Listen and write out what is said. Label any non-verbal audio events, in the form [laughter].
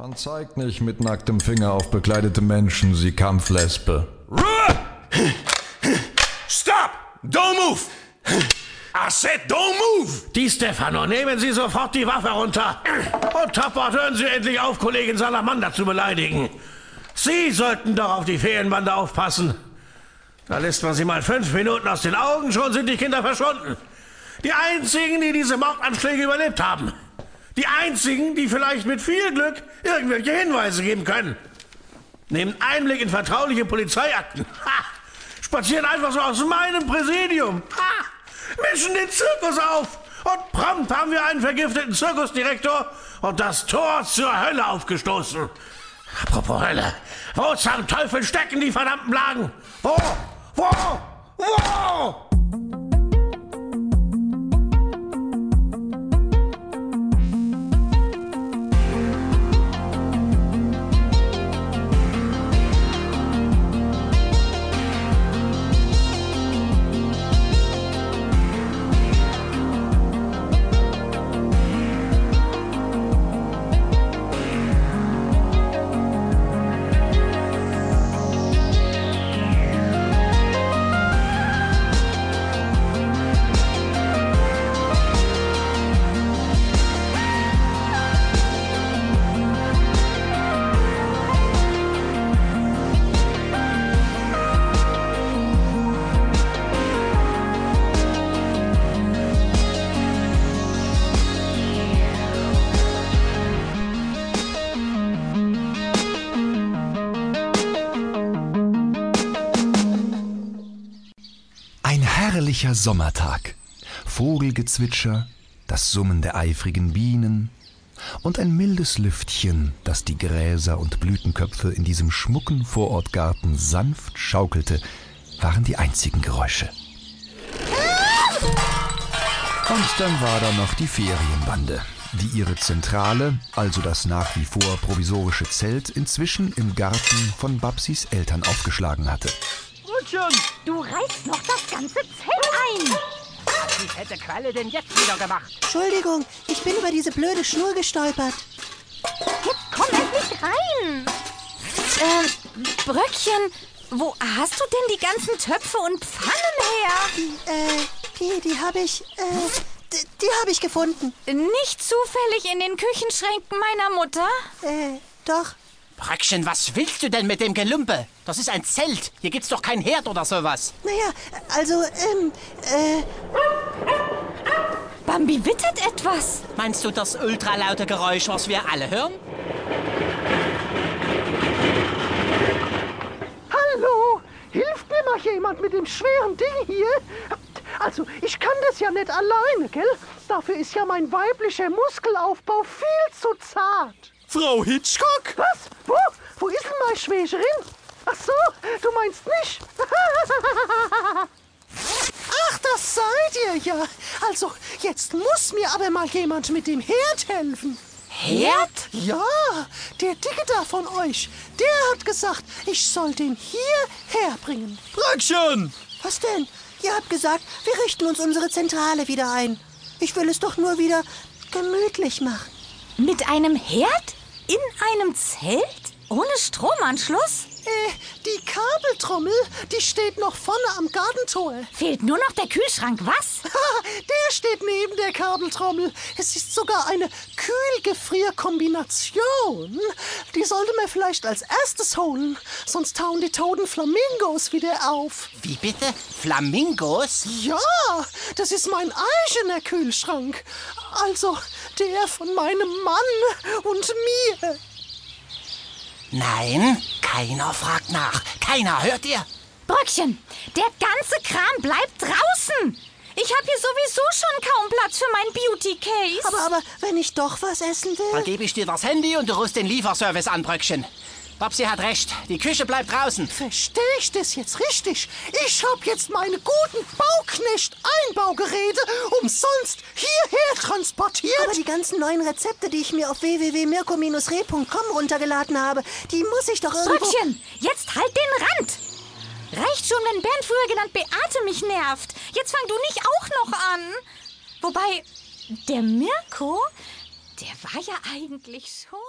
Man zeigt nicht mit nacktem Finger auf bekleidete Menschen, sie Kampflesbe. Stop! Don't move! I said don't move! Die Stefano, nehmen Sie sofort die Waffe runter. Und Toppert, hören Sie endlich auf, Kollegin Salamander zu beleidigen. Sie sollten doch auf die Ferienbande aufpassen. Da lässt man sie mal fünf Minuten aus den Augen, schon sind die Kinder verschwunden. Die einzigen, die diese Mordanschläge überlebt haben. Die einzigen, die vielleicht mit viel Glück irgendwelche Hinweise geben können. Nehmen Einblick in vertrauliche Polizeiakten. [laughs] Ha! Spazieren einfach so aus meinem Präsidium. Ha! Mischen den Zirkus auf. Und prompt haben wir einen vergifteten Zirkusdirektor und das Tor zur Hölle aufgestoßen. Apropos Hölle. Wo zum Teufel stecken die verdammten Lagen? Wo? Wo? Wo? Herrlicher Sommertag. Vogelgezwitscher, das Summen der eifrigen Bienen und ein mildes Lüftchen, das die Gräser und Blütenköpfe in diesem schmucken Vorortgarten sanft schaukelte, waren die einzigen Geräusche. Und dann war da noch die Ferienbande, die ihre Zentrale, also das nach wie vor provisorische Zelt, inzwischen im Garten von Babsis Eltern aufgeschlagen hatte. Brötchen! Du reißt noch das ganze Zelt ein. Was hätte Qualle denn jetzt wieder gemacht? Entschuldigung, ich bin über diese blöde Schnur gestolpert. Jetzt komm endlich rein. Ähm, Bröckchen, wo hast du denn die ganzen Töpfe und Pfannen her? Die, äh, die, die habe ich, äh, die, die habe ich gefunden. Nicht zufällig in den Küchenschränken meiner Mutter? Äh, doch. Bröckchen, was willst du denn mit dem Gelumpe? Das ist ein Zelt. Hier gibt's doch kein Herd oder sowas. Naja, also, ähm, äh, Bambi wittert etwas. Meinst du das ultralaute Geräusch, was wir alle hören? Hallo, hilft mir mal jemand mit dem schweren Ding hier? Also, ich kann das ja nicht alleine, gell? Dafür ist ja mein weiblicher Muskelaufbau viel zu zart. Frau Hitchcock? Was? Wo? Wo ist denn meine Schwägerin? Ach so, du meinst nicht? [laughs] Ach, das seid ihr ja. Also, jetzt muss mir aber mal jemand mit dem Herd helfen. Herd? Ja, der Dicke da von euch, der hat gesagt, ich soll den hierher bringen. Bröckchen! was denn? Ihr habt gesagt, wir richten uns unsere Zentrale wieder ein. Ich will es doch nur wieder gemütlich machen. Mit einem Herd? In einem Zelt? Ohne Stromanschluss? Äh, die Kabeltrommel, die steht noch vorne am Gartentor. Fehlt nur noch der Kühlschrank, was? [laughs] Der steht neben der Kabeltrommel. Es ist sogar eine Kühl-Gefrier-Kombination. Die sollte man vielleicht als erstes holen, sonst tauen die toten Flamingos wieder auf. Wie bitte? Flamingos? Ja, das ist mein eigener Kühlschrank. Also der von meinem Mann und mir. Nein, keiner fragt nach. Keiner, hört ihr? Bröckchen, der ganze Kram bleibt draußen. Ich habe hier sowieso schon kaum Platz für mein Beauty-Case. Aber, aber, wenn ich doch was essen Dann will. gebe ich dir das Handy und du rufst den Lieferservice an, Bröckchen. Babsi hat recht. Die Küche bleibt draußen. Verstehe ich das jetzt richtig? Ich habe jetzt meine guten Bauknecht-Einbaugeräte umsonst hierher transportiert. Aber die ganzen neuen Rezepte, die ich mir auf www.mirko-re.com runtergeladen habe, die muss ich doch irgendwo... Bröckchen, jetzt halt den Rand. Reicht schon, wenn Bernd früher genannt Beate mich nervt. Jetzt fang du nicht auch noch an. Wobei, der Mirko, der war ja eigentlich schon...